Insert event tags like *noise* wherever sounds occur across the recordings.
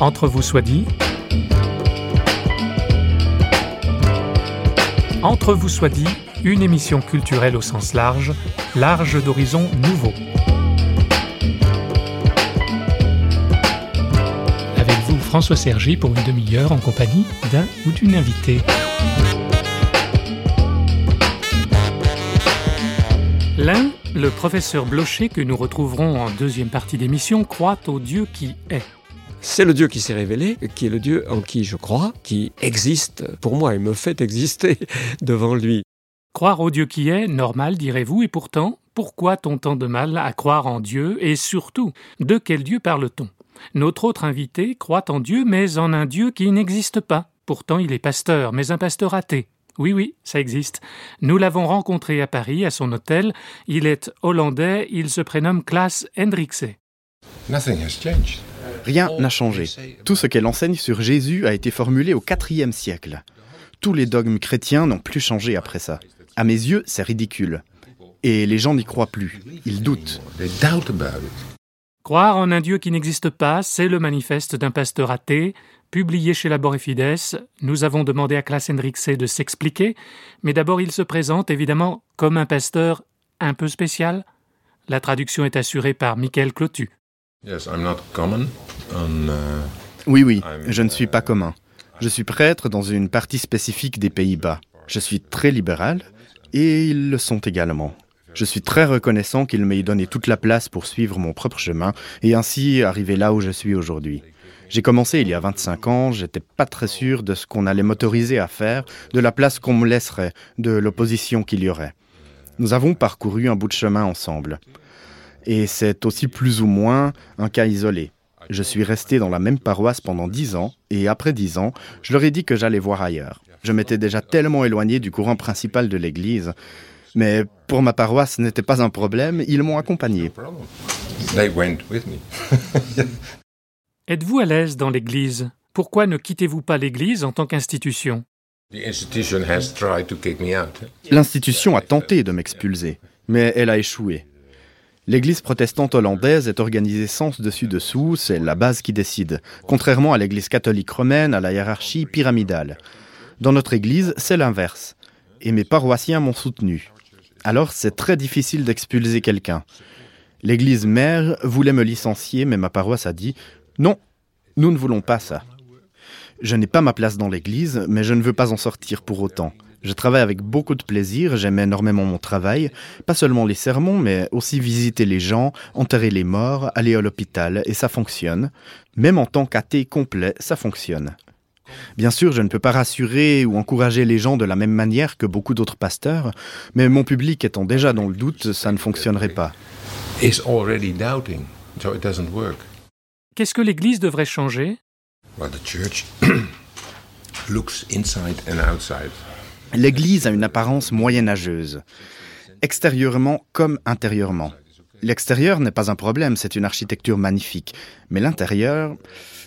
Entre vous soit dit. Entre vous soit dit, une émission culturelle au sens large, large d'horizons nouveaux. Avec vous, François Sergi, pour une demi-heure en compagnie d'un ou d'une invitée. L'un, le professeur Blocher que nous retrouverons en deuxième partie d'émission, croit au Dieu qui est. C'est le Dieu qui s'est révélé, qui est le Dieu en qui je crois, qui existe pour moi et me fait exister *laughs* devant lui. Croire au Dieu qui est, normal, direz-vous, et pourtant, pourquoi tant de mal à croire en Dieu, et surtout, de quel Dieu parle-t-on? Notre autre invité croit en Dieu, mais en un Dieu qui n'existe pas. Pourtant, il est pasteur, mais un pasteur athée. Oui, oui, ça existe. Nous l'avons rencontré à Paris, à son hôtel. Il est hollandais, il se prénomme Klaas Hendrikse. Rien n'a changé. Tout ce qu'elle enseigne sur Jésus a été formulé au IVe siècle. Tous les dogmes chrétiens n'ont plus changé après ça. À mes yeux, c'est ridicule. Et les gens n'y croient plus. Ils doutent. Croire en un Dieu qui n'existe pas, c'est le manifeste d'un pasteur athée, Publié chez Labor et Fides, nous avons demandé à Klaas Hendrikse de s'expliquer, mais d'abord il se présente évidemment comme un pasteur un peu spécial. La traduction est assurée par Michael Clotu. Uh, oui, oui, je ne suis pas commun. Je suis prêtre dans une partie spécifique des Pays-Bas. Je suis très libéral et ils le sont également. Je suis très reconnaissant qu'ils m'aient donné toute la place pour suivre mon propre chemin et ainsi arriver là où je suis aujourd'hui. J'ai commencé il y a 25 ans, j'étais pas très sûr de ce qu'on allait m'autoriser à faire, de la place qu'on me laisserait, de l'opposition qu'il y aurait. Nous avons parcouru un bout de chemin ensemble. Et c'est aussi plus ou moins un cas isolé. Je suis resté dans la même paroisse pendant dix ans, et après dix ans, je leur ai dit que j'allais voir ailleurs. Je m'étais déjà tellement éloigné du courant principal de l'Église. Mais pour ma paroisse, ce n'était pas un problème, ils m'ont accompagné. *laughs* Êtes-vous à l'aise dans l'Église? Pourquoi ne quittez-vous pas l'Église en tant qu'institution? L'institution a tenté de m'expulser, mais elle a échoué. L'Église protestante hollandaise est organisée sens dessus dessous, c'est la base qui décide, contrairement à l'Église catholique romaine, à la hiérarchie pyramidale. Dans notre Église, c'est l'inverse, et mes paroissiens m'ont soutenu. Alors c'est très difficile d'expulser quelqu'un. L'Église mère voulait me licencier, mais ma paroisse a dit non, nous ne voulons pas ça. Je n'ai pas ma place dans l'Église, mais je ne veux pas en sortir pour autant. Je travaille avec beaucoup de plaisir, j'aime énormément mon travail, pas seulement les sermons, mais aussi visiter les gens, enterrer les morts, aller à l'hôpital, et ça fonctionne. Même en tant qu'athée complet, ça fonctionne. Bien sûr, je ne peux pas rassurer ou encourager les gens de la même manière que beaucoup d'autres pasteurs, mais mon public étant déjà dans le doute, ça ne fonctionnerait pas. Qu'est-ce que l'Église devrait changer? *clears throat* L'Église a une apparence moyenâgeuse, extérieurement comme intérieurement. L'extérieur n'est pas un problème, c'est une architecture magnifique. Mais l'intérieur,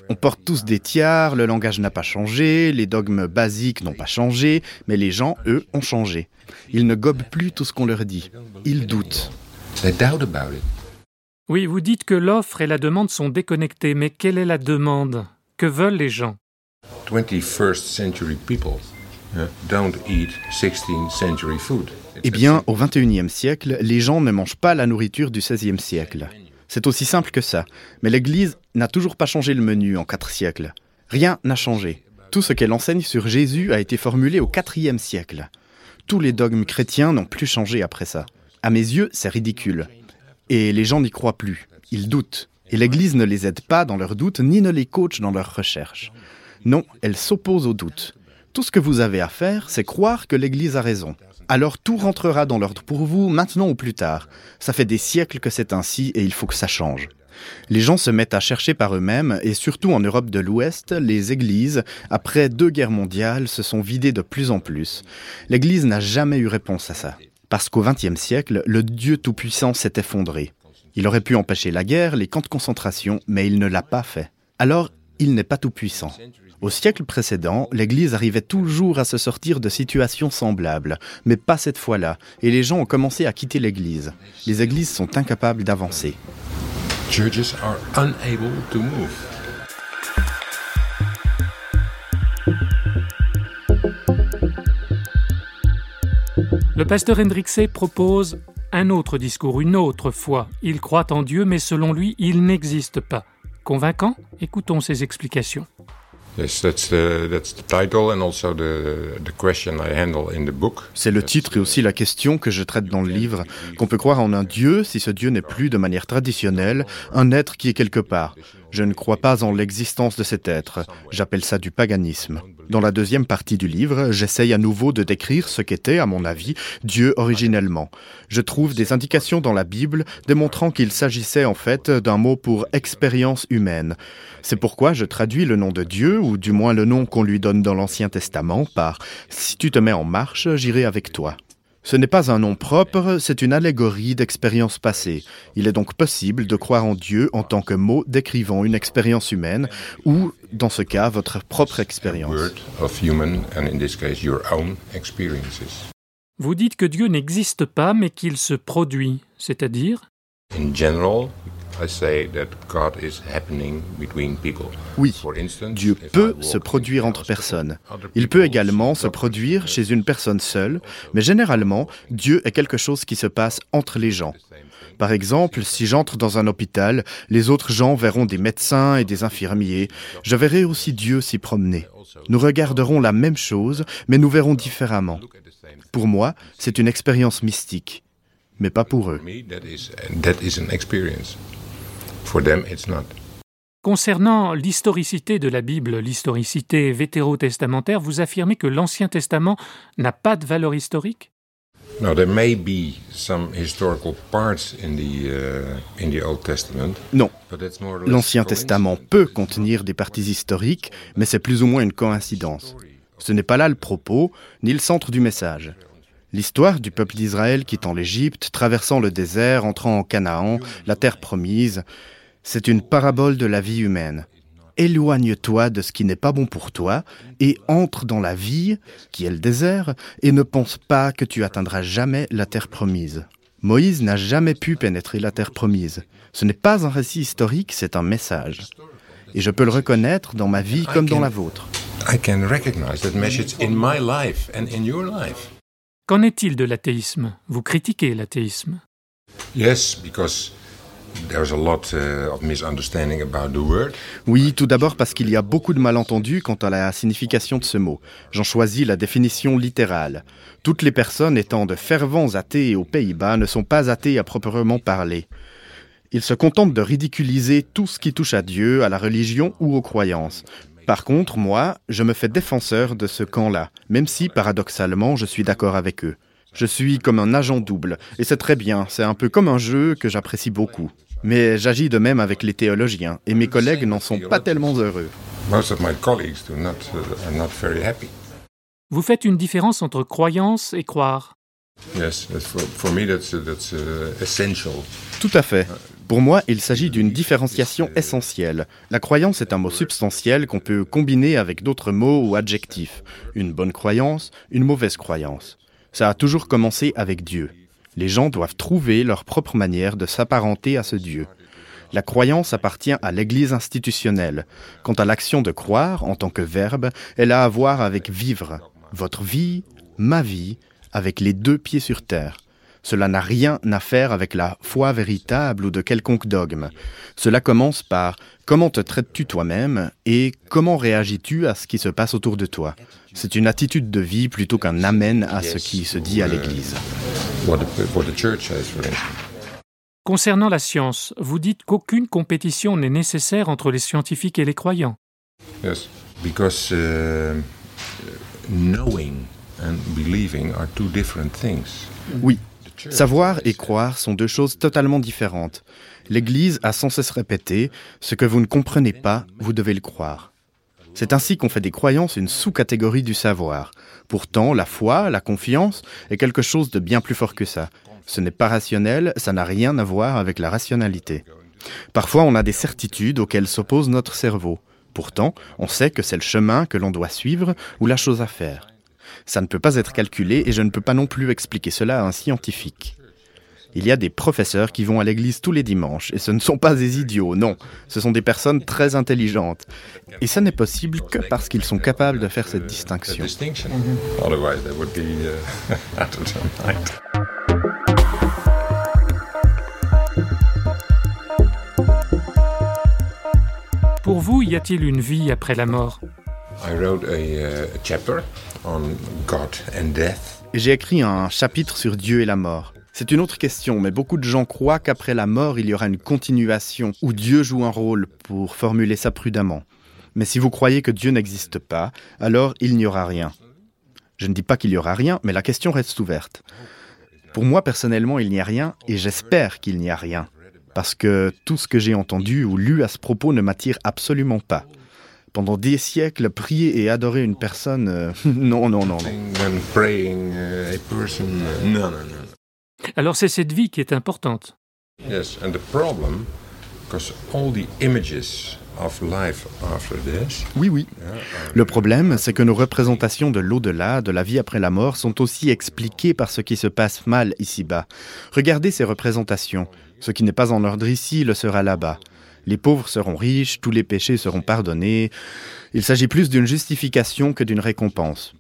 on porte tous des tiares, le langage n'a pas changé, les dogmes basiques n'ont pas changé, mais les gens, eux, ont changé. Ils ne gobent plus tout ce qu'on leur dit. Ils doutent. Oui, vous dites que l'offre et la demande sont déconnectées, mais quelle est la demande? Que veulent les gens? Eh bien, au XXIe siècle, les gens ne mangent pas la nourriture du XVIe siècle. C'est aussi simple que ça. Mais l'Église n'a toujours pas changé le menu en quatre siècles. Rien n'a changé. Tout ce qu'elle enseigne sur Jésus a été formulé au IVe siècle. Tous les dogmes chrétiens n'ont plus changé après ça. À mes yeux, c'est ridicule. Et les gens n'y croient plus. Ils doutent. Et l'Église ne les aide pas dans leurs doutes, ni ne les coach dans leurs recherches. Non, elle s'oppose aux doutes. Tout ce que vous avez à faire, c'est croire que l'Église a raison. Alors tout rentrera dans l'ordre pour vous, maintenant ou plus tard. Ça fait des siècles que c'est ainsi et il faut que ça change. Les gens se mettent à chercher par eux-mêmes, et surtout en Europe de l'Ouest, les églises, après deux guerres mondiales, se sont vidées de plus en plus. L'Église n'a jamais eu réponse à ça parce qu'au XXe siècle, le Dieu Tout-Puissant s'est effondré. Il aurait pu empêcher la guerre, les camps de concentration, mais il ne l'a pas fait. Alors, il n'est pas tout-puissant. Au siècle précédent, l'Église arrivait toujours à se sortir de situations semblables, mais pas cette fois-là, et les gens ont commencé à quitter l'Église. Les Églises sont incapables d'avancer. Le pasteur Hendrixé propose un autre discours, une autre foi. Il croit en Dieu, mais selon lui, il n'existe pas. Convaincant? Écoutons ses explications. C'est le titre et aussi la question que je traite dans le livre, qu'on peut croire en un Dieu si ce Dieu n'est plus de manière traditionnelle un être qui est quelque part. Je ne crois pas en l'existence de cet être, j'appelle ça du paganisme. Dans la deuxième partie du livre, j'essaye à nouveau de décrire ce qu'était, à mon avis, Dieu originellement. Je trouve des indications dans la Bible démontrant qu'il s'agissait en fait d'un mot pour expérience humaine. C'est pourquoi je traduis le nom de Dieu, ou du moins le nom qu'on lui donne dans l'Ancien Testament, par ⁇ Si tu te mets en marche, j'irai avec toi ⁇ ce n'est pas un nom propre, c'est une allégorie d'expérience passée. Il est donc possible de croire en Dieu en tant que mot décrivant une expérience humaine ou, dans ce cas, votre propre expérience. Vous dites que Dieu n'existe pas mais qu'il se produit, c'est-à-dire? Oui, Dieu peut se produire entre personnes. Il peut également se produire chez une personne seule, mais généralement, Dieu est quelque chose qui se passe entre les gens. Par exemple, si j'entre dans un hôpital, les autres gens verront des médecins et des infirmiers. Je verrai aussi Dieu s'y promener. Nous regarderons la même chose, mais nous verrons différemment. Pour moi, c'est une expérience mystique, mais pas pour eux. Concernant l'historicité de la Bible, l'historicité vétérotestamentaire, vous affirmez que l'Ancien Testament n'a pas de valeur historique? Non, l'Ancien Testament peut contenir des parties historiques, mais c'est plus ou moins une coïncidence. Ce n'est pas là le propos, ni le centre du message. L'histoire du peuple d'Israël quittant l'Égypte, traversant le désert, entrant en Canaan, la terre promise, c'est une parabole de la vie humaine. Éloigne-toi de ce qui n'est pas bon pour toi et entre dans la vie, qui est le désert, et ne pense pas que tu atteindras jamais la terre promise. Moïse n'a jamais pu pénétrer la terre promise. Ce n'est pas un récit historique, c'est un message. Et je peux le reconnaître dans ma vie comme dans la vôtre. Qu'en est-il de l'athéisme? Vous critiquez l'athéisme. Oui, tout d'abord parce qu'il y a beaucoup de malentendus quant à la signification de ce mot. J'en choisis la définition littérale. Toutes les personnes étant de fervents athées aux Pays-Bas ne sont pas athées à proprement parler. Ils se contentent de ridiculiser tout ce qui touche à Dieu, à la religion ou aux croyances. Par contre, moi, je me fais défenseur de ce camp-là, même si, paradoxalement, je suis d'accord avec eux. Je suis comme un agent double, et c'est très bien, c'est un peu comme un jeu que j'apprécie beaucoup. Mais j'agis de même avec les théologiens, et mes collègues n'en sont pas tellement heureux. Vous faites une différence entre croyance et croire. Tout à fait. Pour moi, il s'agit d'une différenciation essentielle. La croyance est un mot substantiel qu'on peut combiner avec d'autres mots ou adjectifs. Une bonne croyance, une mauvaise croyance. Ça a toujours commencé avec Dieu. Les gens doivent trouver leur propre manière de s'apparenter à ce Dieu. La croyance appartient à l'Église institutionnelle. Quant à l'action de croire en tant que verbe, elle a à voir avec vivre. Votre vie, ma vie, avec les deux pieds sur terre. Cela n'a rien à faire avec la foi véritable ou de quelconque dogme. Cela commence par comment te traites-tu toi-même et comment réagis-tu à ce qui se passe autour de toi? C'est une attitude de vie plutôt qu'un amen à ce qui se dit à l'Église. Concernant la science, vous dites qu'aucune compétition n'est nécessaire entre les scientifiques et les croyants. Yes, because uh, knowing and believing are two different things. Oui, Savoir et croire sont deux choses totalement différentes. L'Église a sans cesse répété, ce que vous ne comprenez pas, vous devez le croire. C'est ainsi qu'on fait des croyances une sous-catégorie du savoir. Pourtant, la foi, la confiance, est quelque chose de bien plus fort que ça. Ce n'est pas rationnel, ça n'a rien à voir avec la rationalité. Parfois, on a des certitudes auxquelles s'oppose notre cerveau. Pourtant, on sait que c'est le chemin que l'on doit suivre ou la chose à faire. Ça ne peut pas être calculé et je ne peux pas non plus expliquer cela à un scientifique. Il y a des professeurs qui vont à l'église tous les dimanches, et ce ne sont pas des idiots, non, ce sont des personnes très intelligentes. Et ça n'est possible que parce qu'ils sont capables de faire cette distinction. *laughs* Pour vous, y a-t-il une vie après la mort? J'ai écrit un chapitre sur Dieu et la mort. C'est une autre question, mais beaucoup de gens croient qu'après la mort, il y aura une continuation où Dieu joue un rôle, pour formuler ça prudemment. Mais si vous croyez que Dieu n'existe pas, alors il n'y aura rien. Je ne dis pas qu'il y aura rien, mais la question reste ouverte. Pour moi, personnellement, il n'y a rien, et j'espère qu'il n'y a rien, parce que tout ce que j'ai entendu ou lu à ce propos ne m'attire absolument pas. Pendant des siècles, prier et adorer une personne, euh, *laughs* non, non, non, non. Alors c'est cette vie qui est importante. Yes, and the problem, because all the images of life after this. Oui, oui. Le problème, c'est que nos représentations de l'au-delà, de la vie après la mort, sont aussi expliquées par ce qui se passe mal ici-bas. Regardez ces représentations. Ce qui n'est pas en ordre ici le sera là-bas. Les pauvres seront riches, tous les péchés seront pardonnés. Il s'agit plus d'une justification que d'une récompense.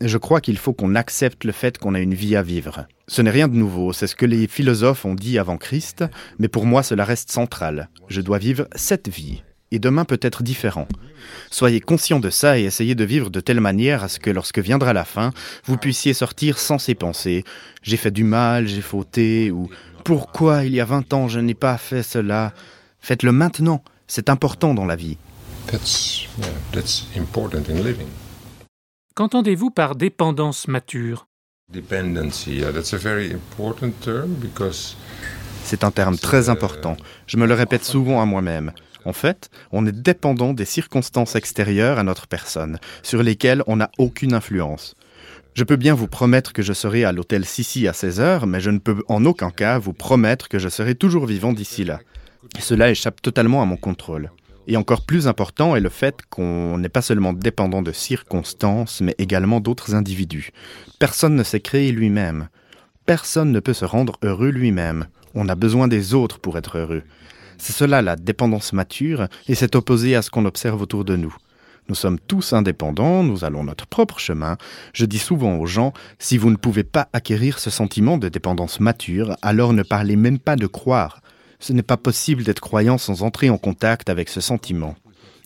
Je crois qu'il faut qu'on accepte le fait qu'on a une vie à vivre. Ce n'est rien de nouveau, c'est ce que les philosophes ont dit avant Christ, mais pour moi cela reste central. Je dois vivre cette vie, et demain peut être différent. Soyez conscient de ça et essayez de vivre de telle manière à ce que lorsque viendra la fin, vous puissiez sortir sans ces pensées. J'ai fait du mal, j'ai fauté, ou pourquoi il y a 20 ans je n'ai pas fait cela? Faites-le maintenant, c'est important dans la vie. Qu'entendez-vous par dépendance mature? C'est un terme très important. Je me le répète souvent à moi-même. En fait, on est dépendant des circonstances extérieures à notre personne, sur lesquelles on n'a aucune influence. Je peux bien vous promettre que je serai à l'hôtel Sissi à 16 heures, mais je ne peux en aucun cas vous promettre que je serai toujours vivant d'ici là. Cela échappe totalement à mon contrôle. Et encore plus important est le fait qu'on n'est pas seulement dépendant de circonstances, mais également d'autres individus. Personne ne s'est créé lui-même. Personne ne peut se rendre heureux lui-même. On a besoin des autres pour être heureux. C'est cela la dépendance mature, et c'est opposé à ce qu'on observe autour de nous. Nous sommes tous indépendants, nous allons notre propre chemin. Je dis souvent aux gens, si vous ne pouvez pas acquérir ce sentiment de dépendance mature, alors ne parlez même pas de croire. Ce n'est pas possible d'être croyant sans entrer en contact avec ce sentiment.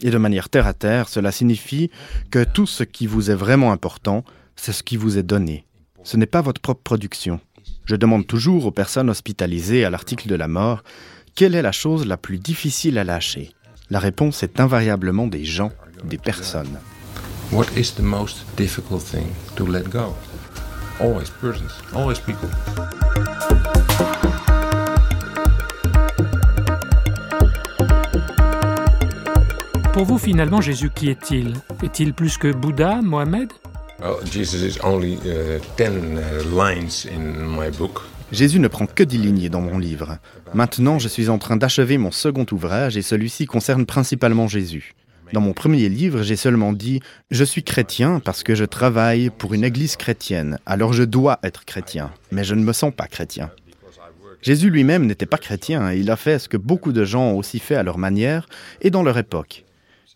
Et de manière terre à terre, cela signifie que tout ce qui vous est vraiment important, c'est ce qui vous est donné. Ce n'est pas votre propre production. Je demande toujours aux personnes hospitalisées à l'article de la mort, quelle est la chose la plus difficile à lâcher? La réponse est invariablement des gens, des personnes. What is the most difficult thing to let go? Always persons, always people. Pour vous, finalement, Jésus, qui est-il? Est-il plus que Bouddha, Mohamed Jésus ne prend que dix lignes dans mon livre. Maintenant, je suis en train d'achever mon second ouvrage et celui-ci concerne principalement Jésus. Dans mon premier livre, j'ai seulement dit ⁇ Je suis chrétien parce que je travaille pour une église chrétienne, alors je dois être chrétien, mais je ne me sens pas chrétien. Jésus lui-même n'était pas chrétien, il a fait ce que beaucoup de gens ont aussi fait à leur manière et dans leur époque.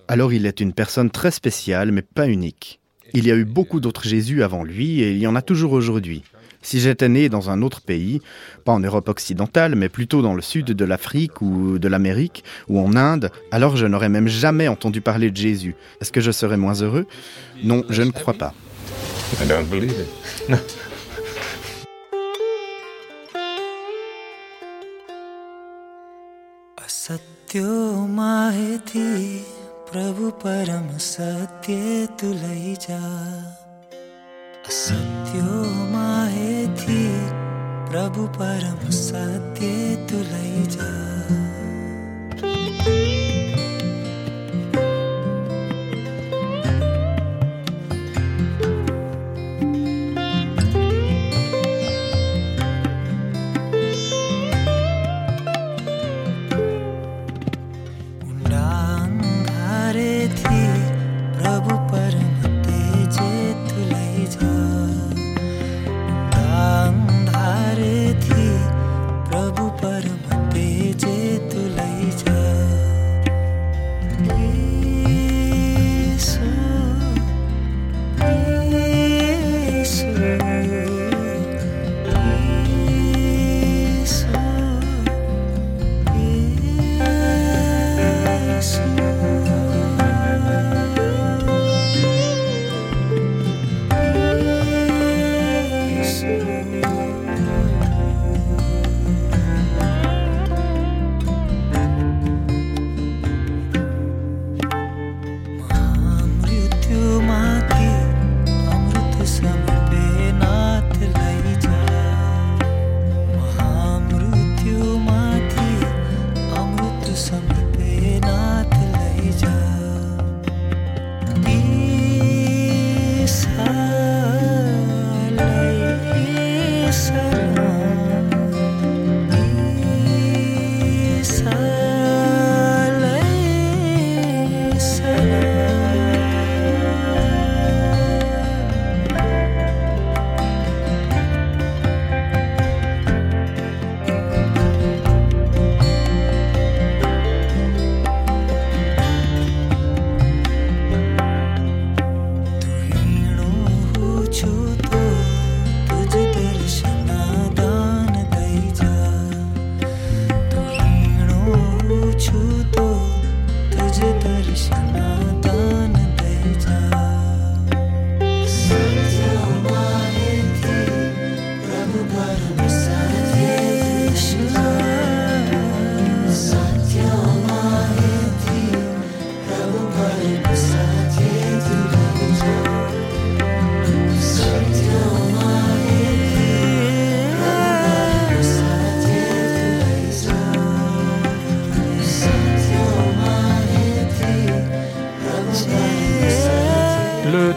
Alors il est une personne très spéciale, mais pas unique. Il y a eu beaucoup d'autres Jésus avant lui, et il y en a toujours aujourd'hui. Si j'étais né dans un autre pays, pas en Europe occidentale, mais plutôt dans le sud de l'Afrique ou de l'Amérique ou en Inde, alors je n'aurais même jamais entendu parler de Jésus. Est-ce que je serais moins heureux? Non, je ne crois pas. I don't believe it. प्रभु परम सत्य तुल जा। असत्यो माहे थी प्रभु परम सत्य तुलै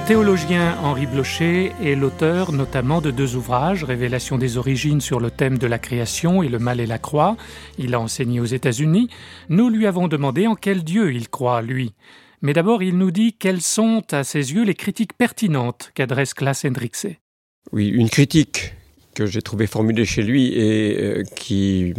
théologien Henri Blocher est l'auteur notamment de deux ouvrages, Révélation des origines sur le thème de la création et le mal et la croix. Il a enseigné aux États-Unis. Nous lui avons demandé en quel Dieu il croit, lui. Mais d'abord, il nous dit quelles sont, à ses yeux, les critiques pertinentes qu'adresse Klaas Hendrikse. Oui, une critique que j'ai trouvé formulée chez lui et euh, qui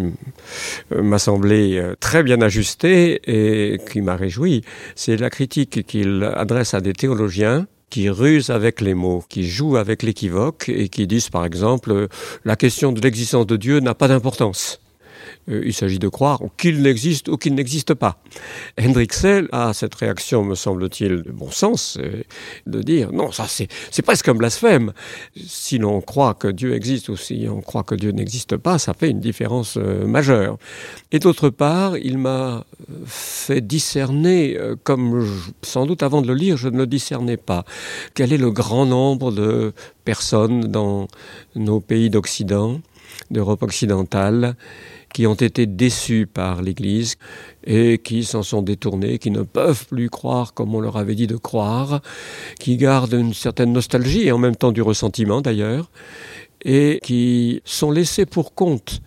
euh, m'a semblé euh, très bien ajustée et qui m'a réjoui, c'est la critique qu'il adresse à des théologiens qui rusent avec les mots, qui jouent avec l'équivoque et qui disent par exemple la question de l'existence de Dieu n'a pas d'importance. Euh, il s'agit de croire qu'il n'existe ou qu'il n'existe pas. Hendrixel a cette réaction, me semble-t-il, de bon sens, euh, de dire non, ça c'est presque un blasphème. Si l'on croit que Dieu existe ou si on croit que Dieu n'existe pas, ça fait une différence euh, majeure. Et d'autre part, il m'a fait discerner, comme sans doute avant de le lire, je ne le discernais pas, quel est le grand nombre de personnes dans nos pays d'Occident, d'Europe occidentale, qui ont été déçus par l'Église et qui s'en sont détournés, qui ne peuvent plus croire comme on leur avait dit de croire, qui gardent une certaine nostalgie et en même temps du ressentiment d'ailleurs, et qui sont laissés pour compte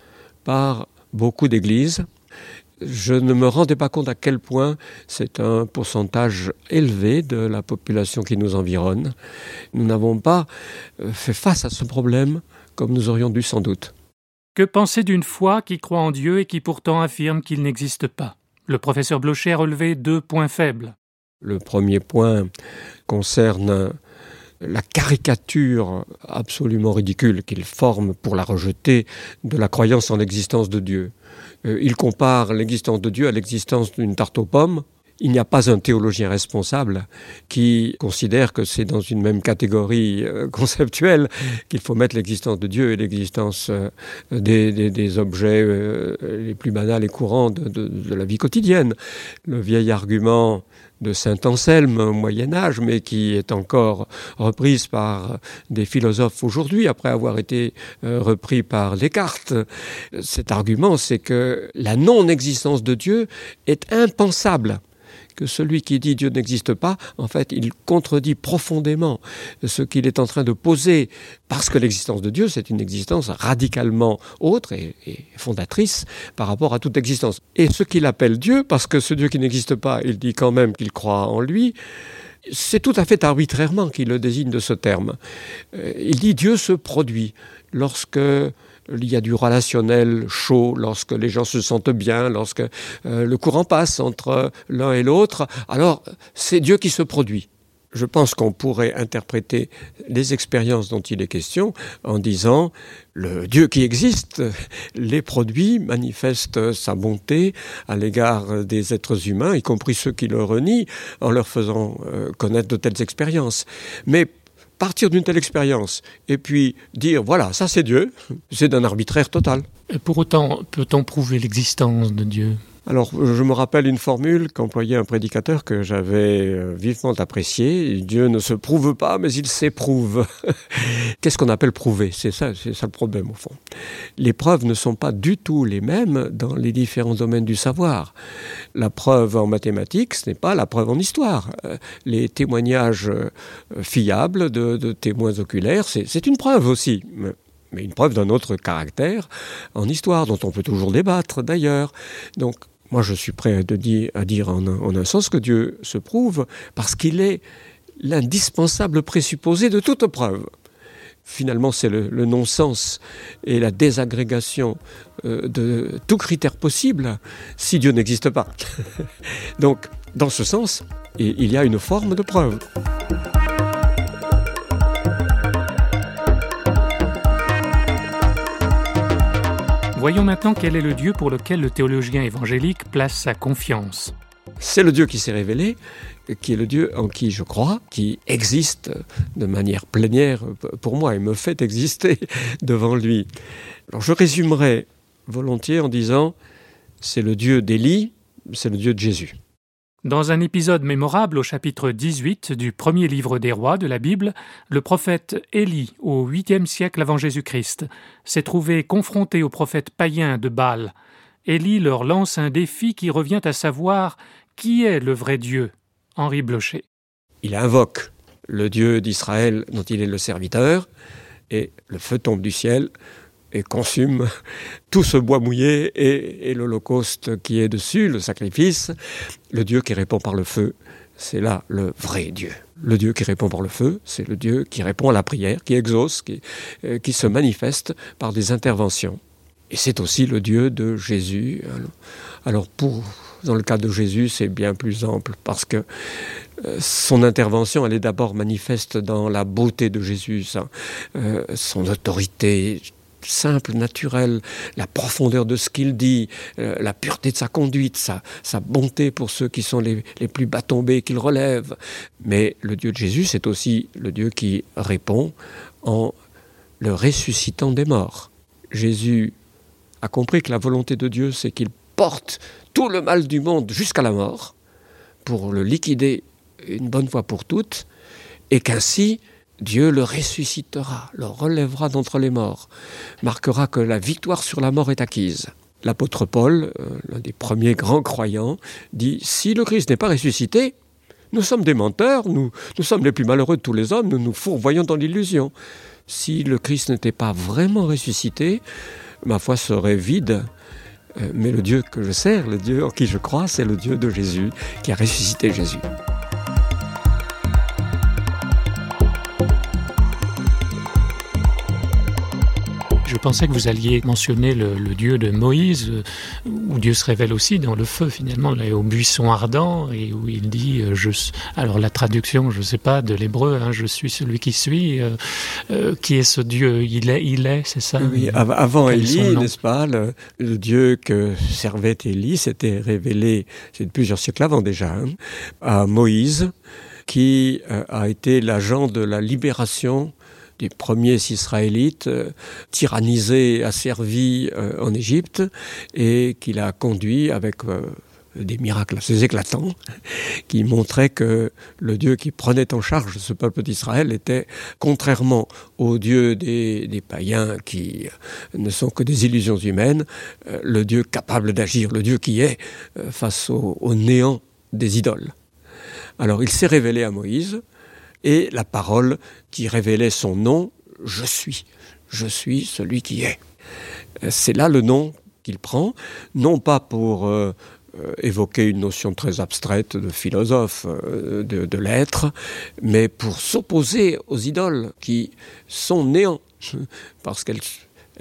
par beaucoup d'églises. Je ne me rendais pas compte à quel point c'est un pourcentage élevé de la population qui nous environne. Nous n'avons pas euh, fait face à ce problème comme nous aurions dû sans doute. Que penser d'une foi qui croit en Dieu et qui pourtant affirme qu'il n'existe pas? Le professeur Blocher a relevé deux points faibles. Le premier point concerne la caricature absolument ridicule qu'il forme pour la rejeter de la croyance en l'existence de Dieu. Euh, il compare l'existence de Dieu à l'existence d'une tarte aux pommes, il n'y a pas un théologien responsable qui considère que c'est dans une même catégorie euh, *laughs* conceptuelle qu'il faut mettre l'existence de Dieu et l'existence euh, des, objets euh, les plus banals et courants de, la vie quotidienne. Le vieil argument de Saint Anselme au Moyen Âge, mais qui est encore reprise par des philosophes aujourd'hui, après avoir été repris par Descartes. Cet argument, c'est que la non-existence de Dieu est impensable que celui qui dit Dieu n'existe pas, en fait, il contredit profondément ce qu'il est en train de poser, parce que l'existence de Dieu, c'est une existence radicalement autre et, fondatrice par rapport à toute existence. Et ce qu'il appelle Dieu, parce que ce Dieu qui n'existe pas, il dit quand même qu'il croit en lui, c'est tout à fait arbitrairement qu'il le désigne de ce terme. Euh, il dit Dieu se produit lorsque il y a du relationnel chaud lorsque les gens se sentent bien, lorsque euh, le courant passe entre l'un et l'autre. Alors, c'est Dieu qui se produit. Je pense qu'on pourrait interpréter les expériences dont il est question en disant le Dieu qui existe les produits, manifeste sa bonté à l'égard des êtres humains, y compris ceux qui le renient, en leur faisant euh, connaître de telles expériences. Mais partir d'une telle expérience et puis dire voilà, ça c'est Dieu, *laughs* c'est d'un arbitraire total. Pour autant, peut-on prouver l'existence de Dieu? Alors, je me rappelle une formule qu'employait un prédicateur que j'avais euh, vivement appréciée. Dieu ne se prouve pas, mais il s'éprouve. *laughs* Qu'est-ce qu'on appelle prouver? C'est ça, c'est ça le problème au fond. Les preuves ne sont pas du tout les mêmes dans les différents domaines du savoir. La preuve en mathématiques, ce n'est pas la preuve en histoire. Euh, les témoignages euh, fiables de, de témoins oculaires, c'est une preuve aussi mais une preuve d'un autre caractère en histoire, dont on peut toujours débattre d'ailleurs. Donc moi, je suis prêt à dire, en, un, en, un, sens que Dieu se prouve parce qu'il est l'indispensable présupposé de toute preuve. Finalement, c'est le, le non-sens et la désagrégation euh, de tout critère possible si Dieu n'existe pas. *laughs* Donc, dans ce sens, il y a une forme de preuve. Voyons maintenant quel est le Dieu pour lequel le théologien évangélique place sa confiance. C'est le Dieu qui s'est révélé, qui est le Dieu en qui je crois, qui existe de manière plénière pour moi et me fait exister *laughs* devant lui. Je résumerai volontiers en disant c'est le Dieu d'Élie, c'est le Dieu de Jésus. Dans un épisode mémorable au chapitre 18 du premier livre des rois de la Bible, le prophète Élie, au 8e siècle avant Jésus-Christ, s'est trouvé confronté aux prophètes païens de Baal. Élie leur lance un défi qui revient à savoir qui est le vrai Dieu. Henri Blocher. Il invoque le Dieu d'Israël dont il est le serviteur, et le feu tombe du ciel, et consume tout ce bois mouillé et, l'holocauste qui est dessus, le sacrifice, le Dieu qui répond par le feu, c'est là le vrai Dieu. Le Dieu qui répond par le feu, c'est le Dieu qui répond à la prière, qui exauce, qui, euh, qui se manifeste par des interventions. Et c'est aussi le Dieu de Jésus. Alors pour, dans le cas de Jésus, c'est bien plus ample parce que euh, son intervention, elle est d'abord manifeste dans la beauté de Jésus, euh, son autorité simple, naturel, la profondeur de ce qu'il dit, euh, la pureté de sa conduite, sa, bonté pour ceux qui sont les, les plus bas tombés qu'il relève. Mais le Dieu de Jésus, c'est aussi le Dieu qui répond en le ressuscitant des morts. Jésus a compris que la volonté de Dieu, c'est qu'il porte tout le mal du monde jusqu'à la mort pour le liquider une bonne fois pour toutes, et qu'ainsi, Dieu le ressuscitera, le relèvera d'entre les morts, marquera que la victoire sur la mort est acquise. L'apôtre Paul, euh, l'un des premiers grands croyants, dit si le Christ n'est pas ressuscité, nous sommes des menteurs, nous, sommes les plus malheureux de tous les hommes, nous nous fourvoyons dans l'illusion. Si le Christ n'était pas vraiment ressuscité, ma foi serait vide. Euh, mais le Dieu que je sers, le Dieu en qui je crois, c'est le Dieu de Jésus qui a ressuscité Jésus. Pensais que vous alliez mentionner le, le Dieu de Moïse, euh, où Dieu se révèle aussi dans le feu finalement, là, au buisson ardent, et où il dit, euh, je, alors la traduction, je ne sais pas, de l'hébreu, hein, je suis celui qui suis, euh, euh, qui est ce Dieu? Il est, il est, c'est ça? Oui, av Avant Élie, n'est-ce pas, le, le Dieu que servait Élie s'était révélé, c'est plusieurs siècles avant déjà, hein, à Moïse, qui euh, a été l'agent de la libération des premiers israélites euh, tyrannisés asservis euh, en Égypte et qu'il a conduit avec euh, des miracles assez éclatants *laughs* qui montraient que le Dieu qui prenait en charge ce peuple d'Israël était contrairement au Dieu des, païens qui ne sont que des illusions humaines, le Dieu capable d'agir, le Dieu qui est face au néant des idoles. Alors il s'est révélé à Moïse, et la parole qui révélait son nom je suis. Je suis celui qui est. C'est là le nom qu'il prend non pas pour euh, évoquer une notion très abstraite de philosophe euh, de l'être mais pour s'opposer aux idoles qui sont néants *laughs* parce qu'elles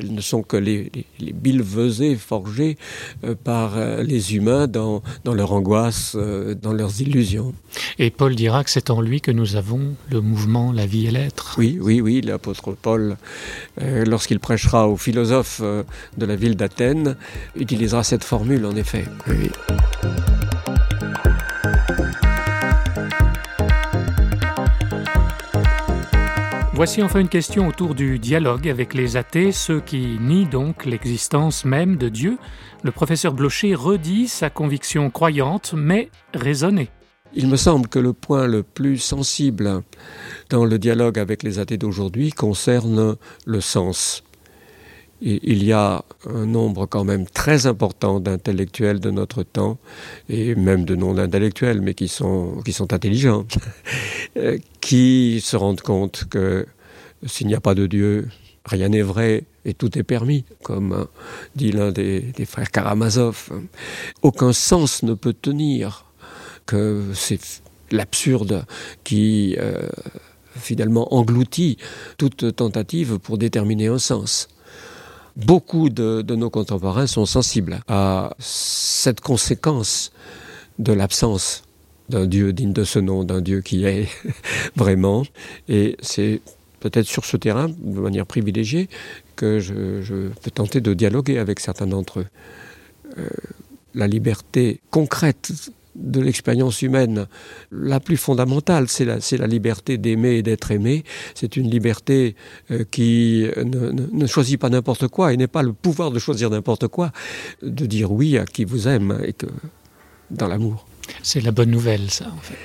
elles ne sont que les, les, les bilvesées forgées euh, par euh, les humains dans, dans leur angoisse, euh, dans leurs illusions. Et Paul dira que c'est en lui que nous avons le mouvement, la vie et l'être. Oui, oui, oui, l'apôtre Paul, euh, lorsqu'il prêchera aux philosophes euh, de la ville d'Athènes, utilisera cette formule en effet. Oui. Voici enfin une question autour du dialogue avec les athées, ceux qui nient donc l'existence même de Dieu. Le professeur Blocher redit sa conviction croyante, mais raisonnée. Il me semble que le point le plus sensible dans le dialogue avec les athées d'aujourd'hui concerne le sens. Il y a un nombre quand même très important d'intellectuels de notre temps, et même de non-intellectuels, mais qui sont, intelligents, *laughs* euh, qui se rendent compte que s'il n'y a pas de Dieu, rien n'est vrai et tout est permis, comme dit l'un des, des frères Karamazov. Aucun sens ne peut tenir que c'est l'absurde qui euh, finalement engloutit toute tentative pour déterminer un sens. Beaucoup de, nos contemporains sont sensibles à cette conséquence de l'absence d'un Dieu digne de ce nom, d'un Dieu qui est *laughs* vraiment. Et c'est peut-être sur ce terrain, de manière privilégiée, que je, je peux tenter de dialoguer avec certains d'entre eux. Euh, la liberté concrète de l'expérience humaine la plus fondamentale, c'est la, la, liberté d'aimer et d'être aimé. C'est une liberté euh, qui ne, ne, ne, choisit pas n'importe quoi et n'est pas le pouvoir de choisir n'importe quoi, de dire oui à qui vous aime et que dans l'amour. C'est la bonne nouvelle, ça, en fait.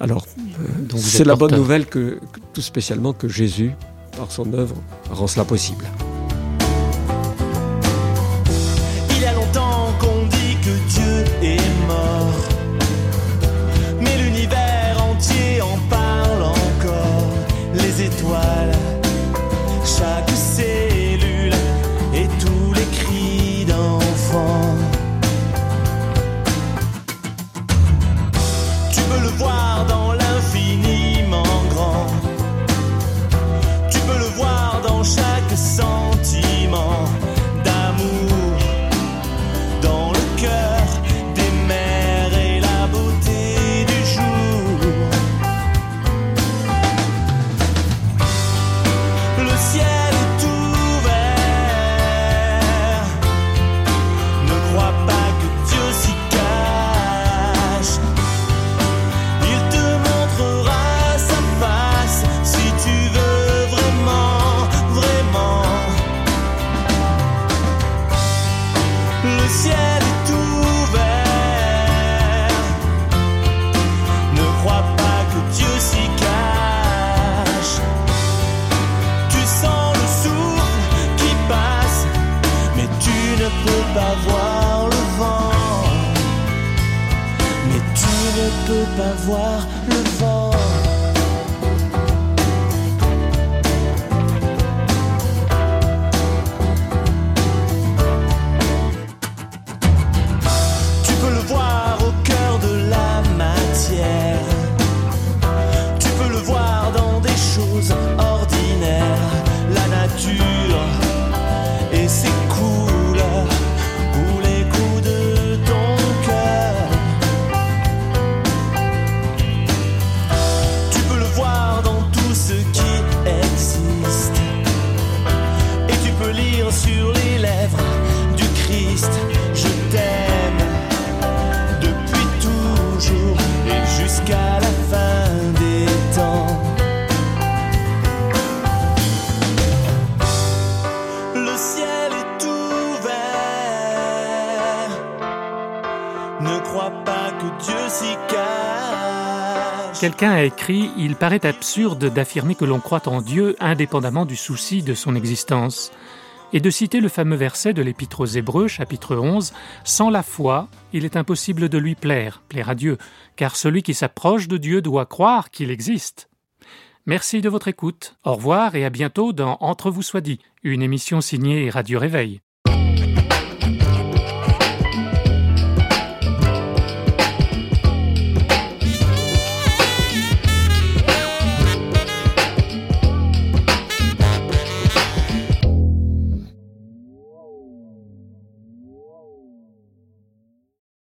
Alors, euh, c'est la bonne nouvelle que, que, tout spécialement que Jésus, par son œuvre, rend cela possible. Les pas voir le vent. Mais tu ne peux pas voir le vent Quelqu'un a écrit Il paraît absurde d'affirmer que l'on croit en Dieu indépendamment du souci de son existence et de citer le fameux verset de l'Épître aux Hébreux, chapitre 11 Sans la foi, il est impossible de lui plaire, plaire à Dieu, car celui qui s'approche de Dieu doit croire qu'il existe. Merci de votre écoute. Au revoir et à bientôt dans Entre vous soit dit, une émission signée Radio Réveil.